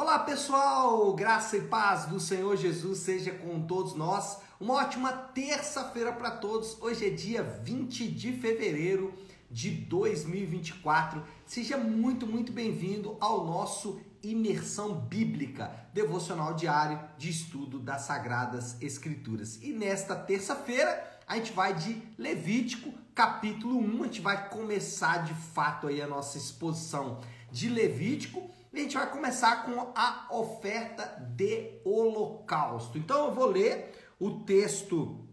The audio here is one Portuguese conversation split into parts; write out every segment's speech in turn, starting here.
Olá pessoal, graça e paz do Senhor Jesus seja com todos nós. Uma ótima terça-feira para todos. Hoje é dia 20 de fevereiro de 2024. Seja muito, muito bem-vindo ao nosso Imersão Bíblica, devocional diário de estudo das Sagradas Escrituras. E nesta terça-feira a gente vai de Levítico, capítulo 1. A gente vai começar de fato aí a nossa exposição de Levítico e a gente vai começar com a oferta de holocausto. Então eu vou ler o texto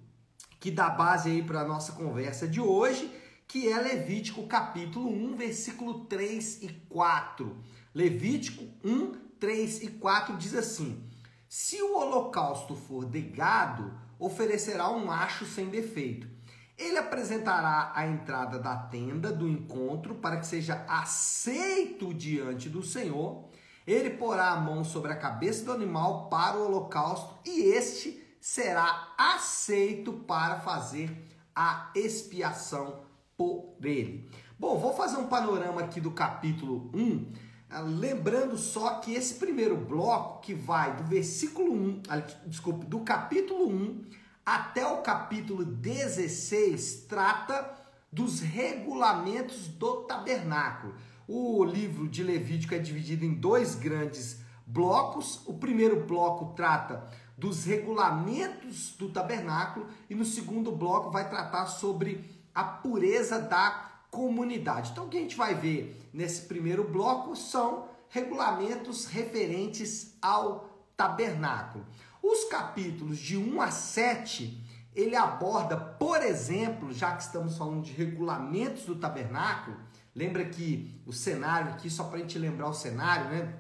que dá base aí para a nossa conversa de hoje, que é Levítico capítulo 1, versículo 3 e 4. Levítico 1, 3 e 4 diz assim: Se o holocausto for de gado, oferecerá um macho sem defeito. Ele apresentará a entrada da tenda do encontro para que seja aceito diante do Senhor. Ele porá a mão sobre a cabeça do animal para o holocausto e este será aceito para fazer a expiação por ele. Bom, vou fazer um panorama aqui do capítulo 1, ah, lembrando só que esse primeiro bloco que vai do versículo 1, ah, desculpe, do capítulo 1 até o capítulo 16 trata dos regulamentos do tabernáculo. O livro de Levítico é dividido em dois grandes blocos. O primeiro bloco trata dos regulamentos do tabernáculo e no segundo bloco vai tratar sobre a pureza da comunidade. Então o que a gente vai ver nesse primeiro bloco são regulamentos referentes ao tabernáculo. Os capítulos de 1 a 7, ele aborda, por exemplo, já que estamos falando de regulamentos do tabernáculo, lembra que o cenário aqui, só para a gente lembrar o cenário, né?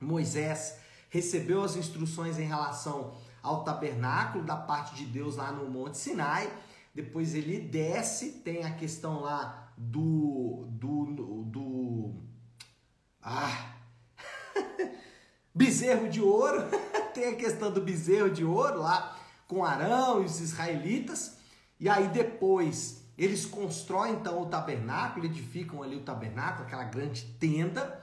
Moisés recebeu as instruções em relação ao tabernáculo da parte de Deus lá no Monte Sinai. Depois ele desce, tem a questão lá do. do. do. Ah! Bezerro de ouro. tem a questão do bezerro de ouro lá com Arão e os israelitas. E aí depois eles constroem então o tabernáculo, edificam ali o tabernáculo, aquela grande tenda.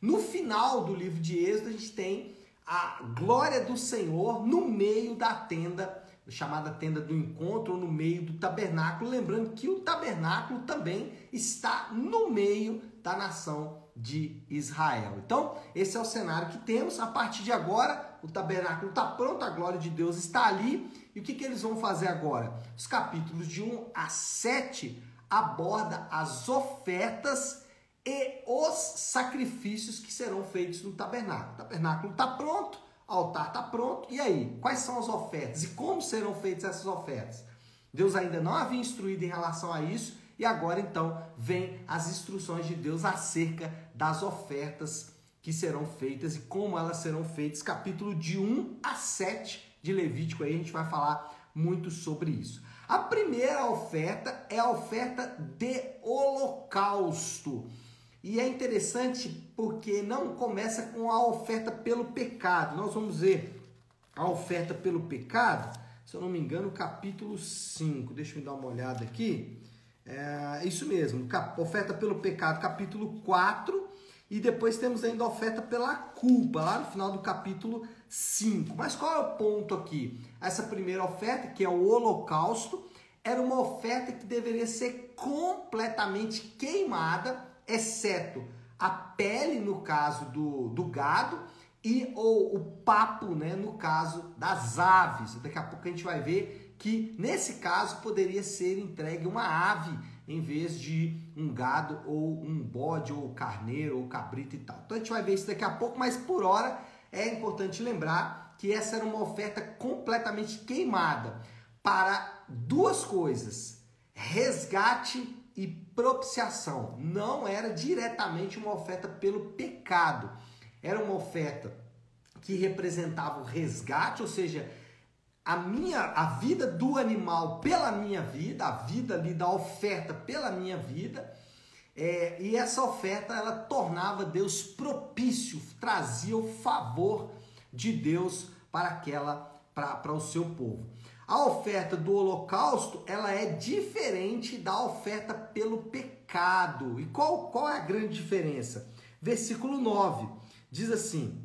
No final do livro de Êxodo a gente tem a glória do Senhor no meio da tenda, chamada tenda do encontro, ou no meio do tabernáculo, lembrando que o tabernáculo também está no meio da nação de Israel. Então, esse é o cenário que temos. A partir de agora, o tabernáculo está pronto, a glória de Deus está ali. E o que, que eles vão fazer agora? Os capítulos de 1 a 7 aborda as ofertas e os sacrifícios que serão feitos no tabernáculo. O tabernáculo está pronto, o altar está pronto. E aí, quais são as ofertas e como serão feitas essas ofertas? Deus ainda não havia instruído em relação a isso, e agora então vem as instruções de Deus acerca das ofertas que serão feitas e como elas serão feitas, capítulo de 1 a 7 de Levítico, aí a gente vai falar muito sobre isso. A primeira oferta é a oferta de holocausto. E é interessante porque não começa com a oferta pelo pecado. Nós vamos ver a oferta pelo pecado, se eu não me engano, capítulo 5. Deixa eu dar uma olhada aqui. É isso mesmo, oferta pelo pecado, capítulo 4, e depois temos ainda a oferta pela culpa, lá no final do capítulo 5. Mas qual é o ponto aqui? Essa primeira oferta, que é o holocausto, era uma oferta que deveria ser completamente queimada, exceto a pele, no caso do, do gado, e ou o papo, né, no caso das aves. Daqui a pouco a gente vai ver que nesse caso poderia ser entregue uma ave em vez de um gado ou um bode ou carneiro ou cabrito e tal. Então a gente vai ver isso daqui a pouco, mas por hora é importante lembrar que essa era uma oferta completamente queimada para duas coisas: resgate e propiciação. Não era diretamente uma oferta pelo pecado. Era uma oferta que representava o resgate, ou seja, a minha a vida do animal pela minha vida, a vida ali da oferta pela minha vida. É, e essa oferta ela tornava Deus propício, trazia o favor de Deus para aquela para, o seu povo. A oferta do holocausto ela é diferente da oferta pelo pecado. E qual, qual é a grande diferença? Versículo 9 diz assim: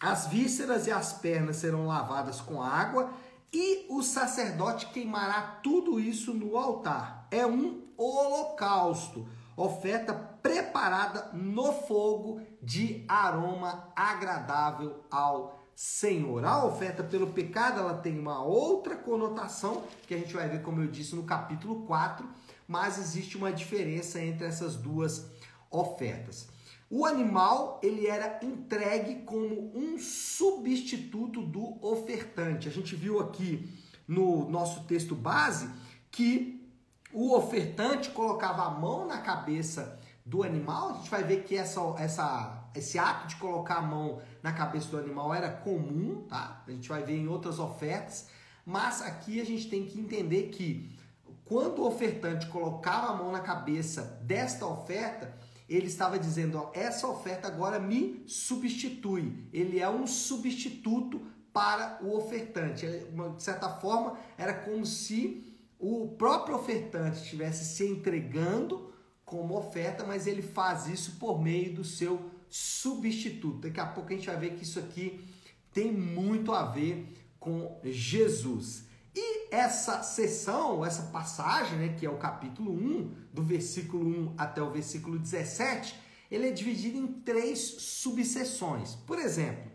as vísceras e as pernas serão lavadas com água e o sacerdote queimará tudo isso no altar. É um holocausto, oferta preparada no fogo de aroma agradável ao Senhor. A oferta pelo pecado, ela tem uma outra conotação, que a gente vai ver, como eu disse, no capítulo 4, mas existe uma diferença entre essas duas ofertas. O animal ele era entregue como um substituto do ofertante. A gente viu aqui no nosso texto base que o ofertante colocava a mão na cabeça do animal. A gente vai ver que essa, essa, esse ato de colocar a mão na cabeça do animal era comum, tá? A gente vai ver em outras ofertas. Mas aqui a gente tem que entender que quando o ofertante colocava a mão na cabeça desta oferta, ele estava dizendo: ó, essa oferta agora me substitui. Ele é um substituto para o ofertante. De certa forma, era como se o próprio ofertante estivesse se entregando como oferta, mas ele faz isso por meio do seu substituto. Daqui a pouco a gente vai ver que isso aqui tem muito a ver com Jesus. E essa sessão, essa passagem, né, que é o capítulo 1, do versículo 1 até o versículo 17, ele é dividido em três subseções. Por exemplo,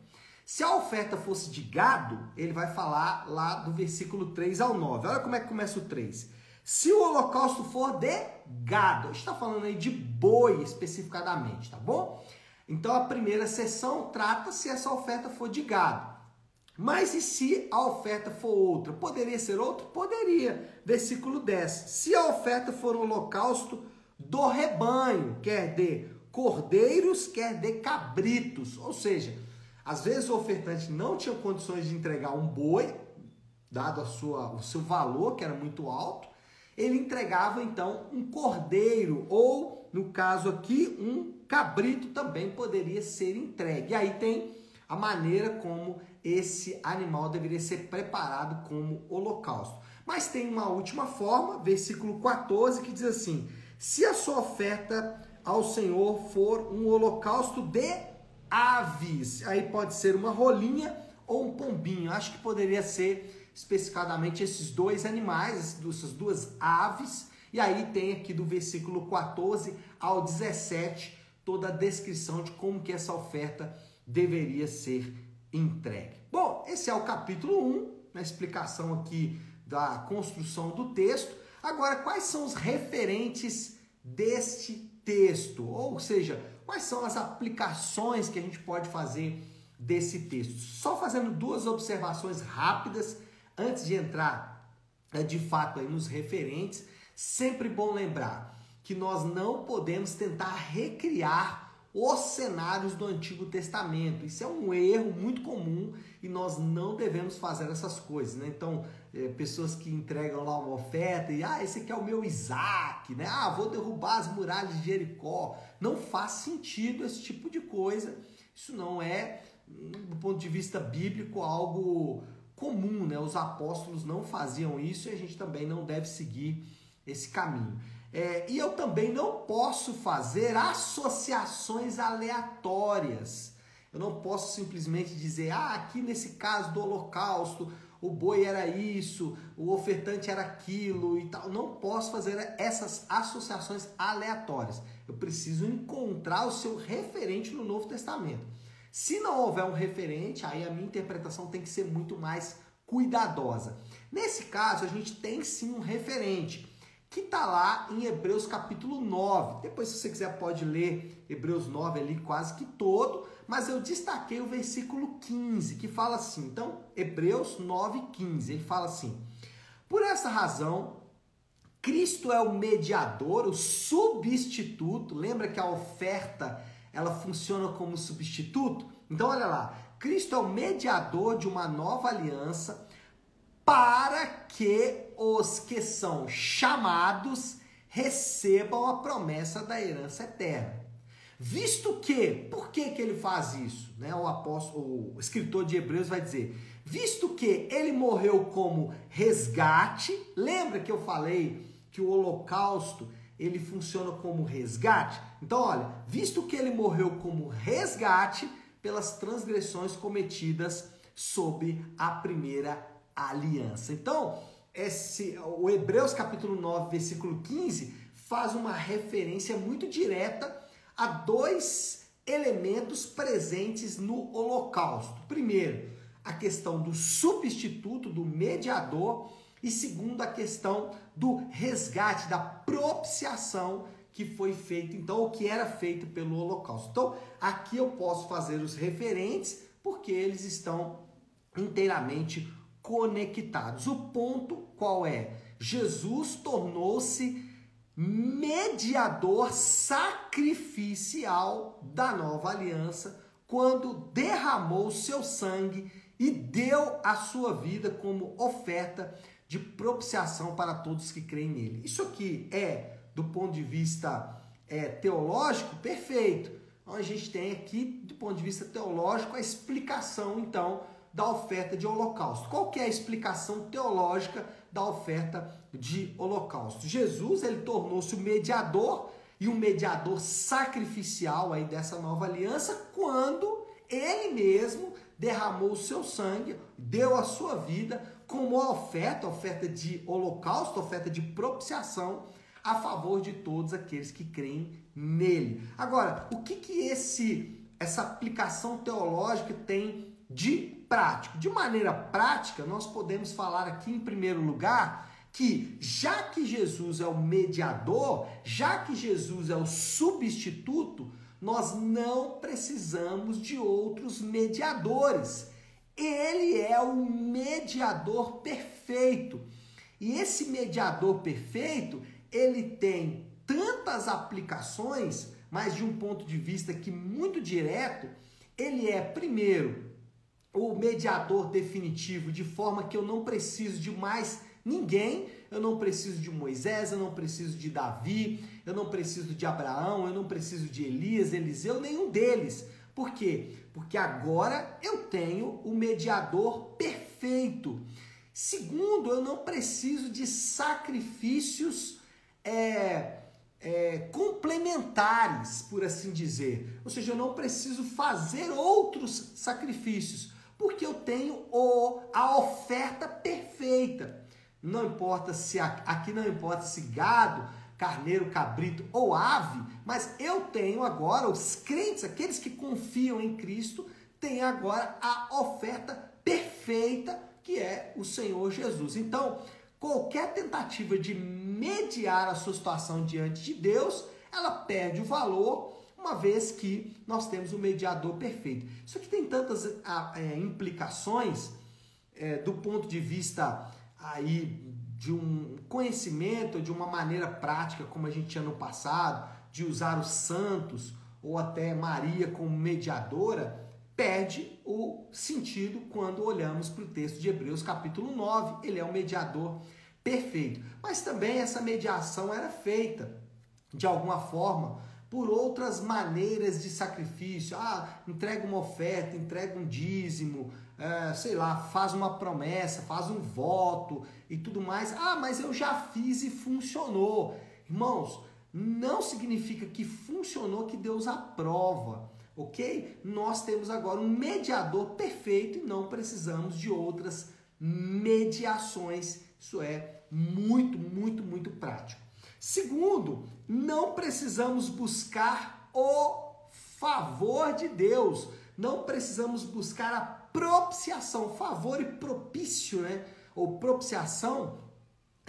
se a oferta fosse de gado, ele vai falar lá do versículo 3 ao 9. Olha como é que começa o 3. Se o holocausto for de gado, está falando aí de boi especificadamente, tá bom? Então a primeira sessão trata se essa oferta for de gado. Mas e se a oferta for outra? Poderia ser outra? Poderia. Versículo 10. Se a oferta for um holocausto do rebanho, quer de cordeiros, quer de cabritos. Ou seja, às vezes o ofertante não tinha condições de entregar um boi, dado a sua, o seu valor, que era muito alto, ele entregava então um cordeiro, ou no caso aqui, um cabrito também poderia ser entregue. E aí tem a maneira como esse animal deveria ser preparado como holocausto. Mas tem uma última forma, versículo 14, que diz assim: Se a sua oferta ao Senhor for um holocausto de aves, aí pode ser uma rolinha ou um pombinho. Acho que poderia ser especificadamente esses dois animais, essas duas aves. E aí tem aqui do versículo 14 ao 17 toda a descrição de como que essa oferta deveria ser entregue. Bom, esse é o capítulo 1, na explicação aqui da construção do texto. Agora, quais são os referentes deste texto? Ou seja, quais são as aplicações que a gente pode fazer desse texto? Só fazendo duas observações rápidas antes de entrar né, de fato aí nos referentes. Sempre bom lembrar que nós não podemos tentar recriar os cenários do Antigo Testamento. Isso é um erro muito comum e nós não devemos fazer essas coisas, né? Então, é, pessoas que entregam lá uma oferta e, ah, esse aqui é o meu Isaac, né? Ah, vou derrubar as muralhas de Jericó. Não faz sentido esse tipo de coisa. Isso não é, do ponto de vista bíblico, algo comum, né? Os apóstolos não faziam isso e a gente também não deve seguir esse caminho. É, e eu também não posso fazer associações aleatórias. Eu não posso simplesmente dizer, ah, aqui nesse caso do Holocausto, o boi era isso, o ofertante era aquilo e tal. Não posso fazer essas associações aleatórias. Eu preciso encontrar o seu referente no Novo Testamento. Se não houver um referente, aí a minha interpretação tem que ser muito mais cuidadosa. Nesse caso, a gente tem sim um referente que está lá em Hebreus capítulo 9. Depois, se você quiser, pode ler Hebreus 9 ali quase que todo, mas eu destaquei o versículo 15, que fala assim. Então, Hebreus 9, 15, ele fala assim: Por essa razão, Cristo é o mediador, o substituto. Lembra que a oferta ela funciona como substituto? Então, olha lá. Cristo é o mediador de uma nova aliança para que os que são chamados recebam a promessa da herança eterna. Visto que, por que, que ele faz isso? Né? O apóstolo, o escritor de Hebreus vai dizer: visto que ele morreu como resgate, lembra que eu falei que o holocausto ele funciona como resgate? Então, olha, visto que ele morreu como resgate, pelas transgressões cometidas sob a primeira aliança. Então, esse, o Hebreus capítulo 9, versículo 15, faz uma referência muito direta a dois elementos presentes no holocausto. Primeiro, a questão do substituto, do mediador, e segundo, a questão do resgate, da propiciação que foi feito, então, o que era feito pelo holocausto. Então, aqui eu posso fazer os referentes, porque eles estão inteiramente conectados. O ponto qual é? Jesus tornou-se mediador sacrificial da nova aliança quando derramou seu sangue e deu a sua vida como oferta de propiciação para todos que creem nele. Isso aqui é, do ponto de vista é, teológico, perfeito. Então a gente tem aqui, do ponto de vista teológico, a explicação, então, da oferta de holocausto. Qual que é a explicação teológica da oferta de holocausto? Jesus ele tornou-se o mediador e um mediador sacrificial aí dessa nova aliança quando ele mesmo derramou o seu sangue, deu a sua vida como oferta, oferta de holocausto, oferta de propiciação a favor de todos aqueles que creem nele. Agora, o que que esse essa aplicação teológica tem de prático. De maneira prática, nós podemos falar aqui em primeiro lugar que já que Jesus é o mediador, já que Jesus é o substituto, nós não precisamos de outros mediadores. Ele é o mediador perfeito. E esse mediador perfeito, ele tem tantas aplicações, mas de um ponto de vista que muito direto, ele é primeiro o mediador definitivo, de forma que eu não preciso de mais ninguém, eu não preciso de Moisés, eu não preciso de Davi, eu não preciso de Abraão, eu não preciso de Elias, Eliseu, nenhum deles. Por quê? Porque agora eu tenho o mediador perfeito. Segundo, eu não preciso de sacrifícios é, é, complementares, por assim dizer. Ou seja, eu não preciso fazer outros sacrifícios porque eu tenho o, a oferta perfeita. Não importa se aqui não importa se gado, carneiro, cabrito ou ave, mas eu tenho agora os crentes, aqueles que confiam em Cristo, têm agora a oferta perfeita que é o Senhor Jesus. Então, qualquer tentativa de mediar a sua situação diante de Deus, ela perde o valor uma vez que nós temos o um mediador perfeito. Isso aqui tem tantas é, implicações é, do ponto de vista aí de um conhecimento, de uma maneira prática, como a gente tinha no passado, de usar os santos ou até Maria como mediadora, perde o sentido quando olhamos para o texto de Hebreus capítulo 9. Ele é o mediador perfeito. Mas também essa mediação era feita de alguma forma por outras maneiras de sacrifício. Ah, entrega uma oferta, entrega um dízimo, é, sei lá, faz uma promessa, faz um voto e tudo mais. Ah, mas eu já fiz e funcionou. Irmãos, não significa que funcionou que Deus aprova, ok? Nós temos agora um mediador perfeito e não precisamos de outras mediações. Isso é muito, muito, muito prático. Segundo, não precisamos buscar o favor de Deus, não precisamos buscar a propiciação. Favor e propício, né? Ou propiciação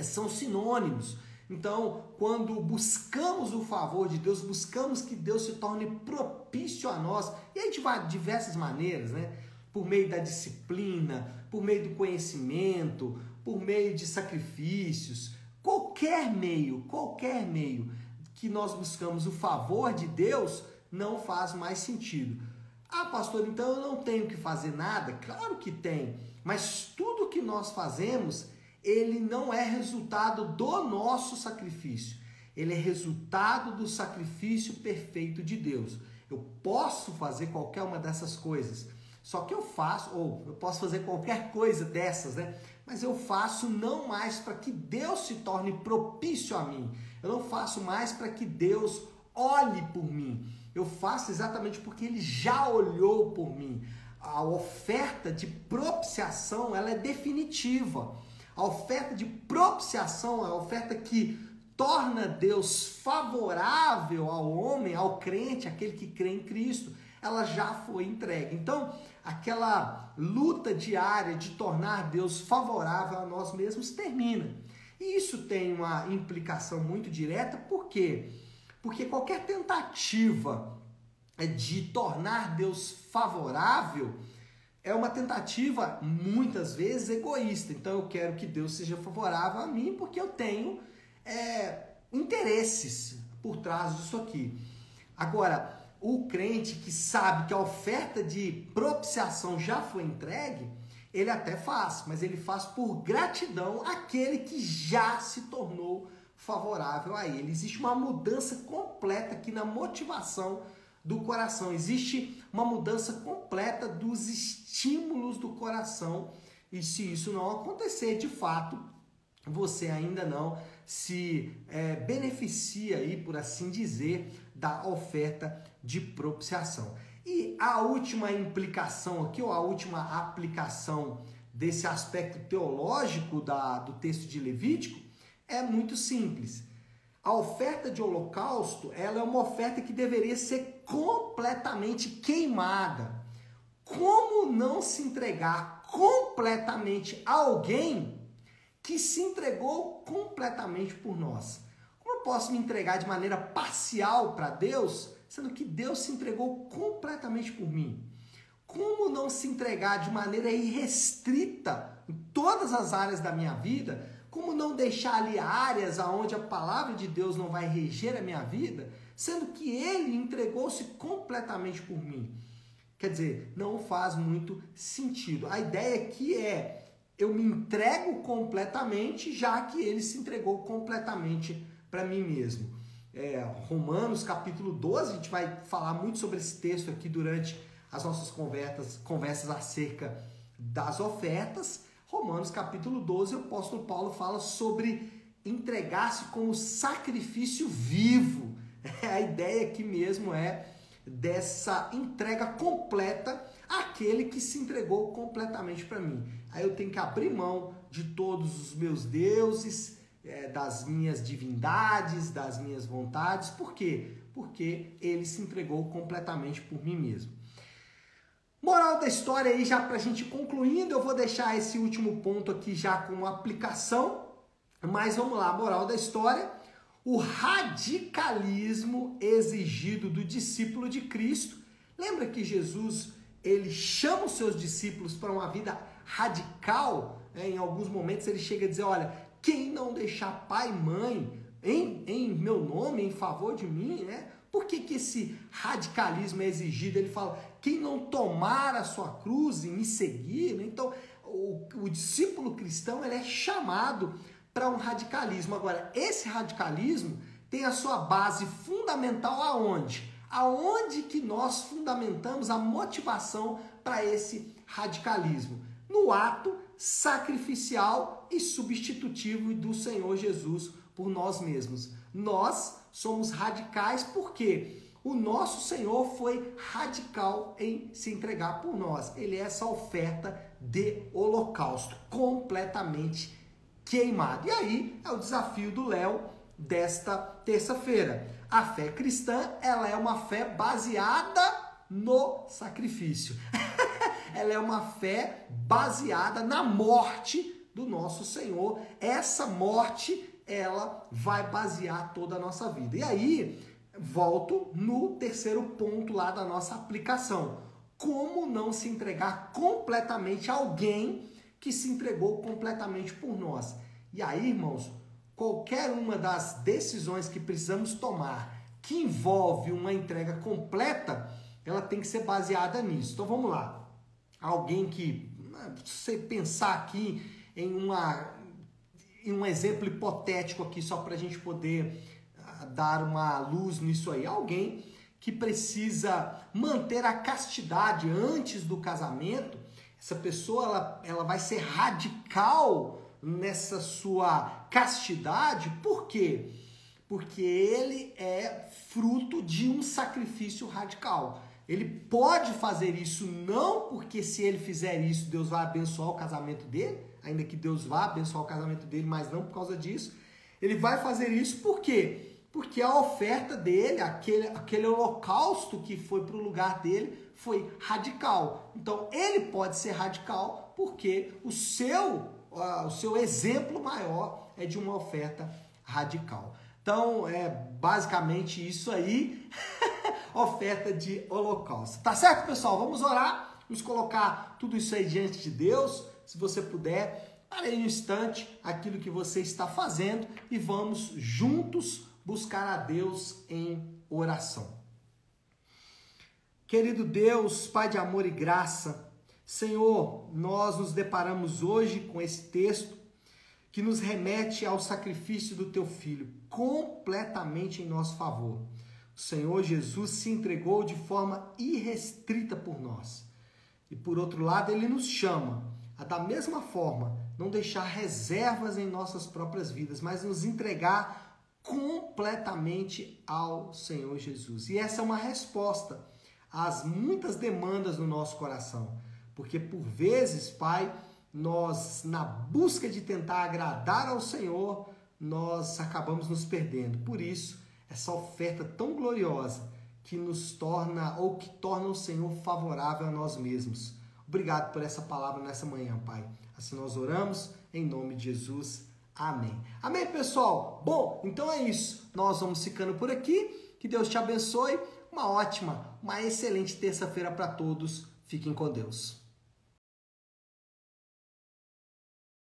são sinônimos. Então, quando buscamos o favor de Deus, buscamos que Deus se torne propício a nós, e a gente vai de diversas maneiras, né? Por meio da disciplina, por meio do conhecimento, por meio de sacrifícios, Qualquer meio, qualquer meio que nós buscamos o favor de Deus não faz mais sentido. Ah, pastor, então eu não tenho que fazer nada? Claro que tem, mas tudo que nós fazemos, ele não é resultado do nosso sacrifício. Ele é resultado do sacrifício perfeito de Deus. Eu posso fazer qualquer uma dessas coisas, só que eu faço, ou eu posso fazer qualquer coisa dessas, né? Mas eu faço não mais para que Deus se torne propício a mim. Eu não faço mais para que Deus olhe por mim. Eu faço exatamente porque ele já olhou por mim. A oferta de propiciação, ela é definitiva. A oferta de propiciação, a oferta que torna Deus favorável ao homem, ao crente, aquele que crê em Cristo, ela já foi entregue. Então, aquela luta diária de tornar Deus favorável a nós mesmos termina. E isso tem uma implicação muito direta, por quê? Porque qualquer tentativa de tornar Deus favorável é uma tentativa muitas vezes egoísta. Então eu quero que Deus seja favorável a mim porque eu tenho é, interesses por trás disso aqui. Agora, o crente que sabe que a oferta de propiciação já foi entregue, ele até faz, mas ele faz por gratidão àquele que já se tornou favorável a ele. Existe uma mudança completa aqui na motivação do coração. Existe uma mudança completa dos estímulos do coração. E se isso não acontecer, de fato, você ainda não se é, beneficia aí, por assim dizer, da oferta de propiciação. E a última implicação aqui, ou a última aplicação desse aspecto teológico da, do texto de Levítico é muito simples. A oferta de holocausto, ela é uma oferta que deveria ser completamente queimada. Como não se entregar completamente a alguém que se entregou completamente por nós? Como eu posso me entregar de maneira parcial para Deus, sendo que Deus se entregou completamente por mim? Como não se entregar de maneira irrestrita em todas as áreas da minha vida, como não deixar ali áreas aonde a palavra de Deus não vai reger a minha vida, sendo que ele entregou-se completamente por mim? Quer dizer, não faz muito sentido. A ideia aqui é eu me entrego completamente, já que ele se entregou completamente para mim mesmo. É, Romanos capítulo 12, a gente vai falar muito sobre esse texto aqui durante as nossas conversas, conversas acerca das ofertas. Romanos capítulo 12, o apóstolo Paulo fala sobre entregar-se como sacrifício vivo. A ideia aqui mesmo é dessa entrega completa àquele que se entregou completamente para mim. Aí eu tenho que abrir mão de todos os meus deuses, é, das minhas divindades, das minhas vontades. Por quê? Porque ele se entregou completamente por mim mesmo. Moral da história aí, já para a gente concluindo, eu vou deixar esse último ponto aqui já com aplicação, mas vamos lá, moral da história, o radicalismo exigido do discípulo de Cristo. Lembra que Jesus, ele chama os seus discípulos para uma vida radical? Né? Em alguns momentos ele chega a dizer, olha, quem não deixar pai e mãe em, em meu nome, em favor de mim, né? Por que, que esse radicalismo é exigido? Ele fala: quem não tomar a sua cruz e me seguir, né? então o, o discípulo cristão ele é chamado para um radicalismo. Agora, esse radicalismo tem a sua base fundamental aonde? Aonde que nós fundamentamos a motivação para esse radicalismo? No ato sacrificial e substitutivo do Senhor Jesus por nós mesmos. Nós somos radicais porque o nosso Senhor foi radical em se entregar por nós. Ele é essa oferta de holocausto, completamente queimado. E aí é o desafio do Léo desta terça-feira. A fé cristã, ela é uma fé baseada no sacrifício. ela é uma fé baseada na morte do nosso Senhor. Essa morte ela vai basear toda a nossa vida. E aí, volto no terceiro ponto lá da nossa aplicação. Como não se entregar completamente a alguém que se entregou completamente por nós? E aí, irmãos, qualquer uma das decisões que precisamos tomar que envolve uma entrega completa, ela tem que ser baseada nisso. Então vamos lá. Alguém que, se você pensar aqui em uma em um exemplo hipotético aqui, só para a gente poder uh, dar uma luz nisso aí. Alguém que precisa manter a castidade antes do casamento, essa pessoa ela, ela vai ser radical nessa sua castidade, por quê? Porque ele é fruto de um sacrifício radical. Ele pode fazer isso não porque se ele fizer isso, Deus vai abençoar o casamento dele, ainda que Deus vá abençoar o casamento dele, mas não por causa disso. Ele vai fazer isso por quê? Porque a oferta dele, aquele, aquele holocausto que foi para o lugar dele, foi radical. Então ele pode ser radical porque o seu, uh, o seu exemplo maior é de uma oferta radical. Então é basicamente isso aí, oferta de holocausto. Tá certo, pessoal? Vamos orar, vamos colocar tudo isso aí diante de Deus. Se você puder, pare um instante aquilo que você está fazendo e vamos juntos buscar a Deus em oração. Querido Deus, Pai de amor e graça, Senhor, nós nos deparamos hoje com esse texto que nos remete ao sacrifício do teu filho, completamente em nosso favor. Senhor Jesus se entregou de forma irrestrita por nós. E por outro lado, ele nos chama a, da mesma forma, não deixar reservas em nossas próprias vidas, mas nos entregar completamente ao Senhor Jesus. E essa é uma resposta às muitas demandas no nosso coração. Porque por vezes, Pai, nós, na busca de tentar agradar ao Senhor, nós acabamos nos perdendo. Por isso, essa oferta tão gloriosa que nos torna ou que torna o Senhor favorável a nós mesmos. Obrigado por essa palavra nessa manhã, Pai. Assim nós oramos em nome de Jesus. Amém. Amém, pessoal? Bom, então é isso. Nós vamos ficando por aqui. Que Deus te abençoe. Uma ótima, uma excelente terça-feira para todos. Fiquem com Deus.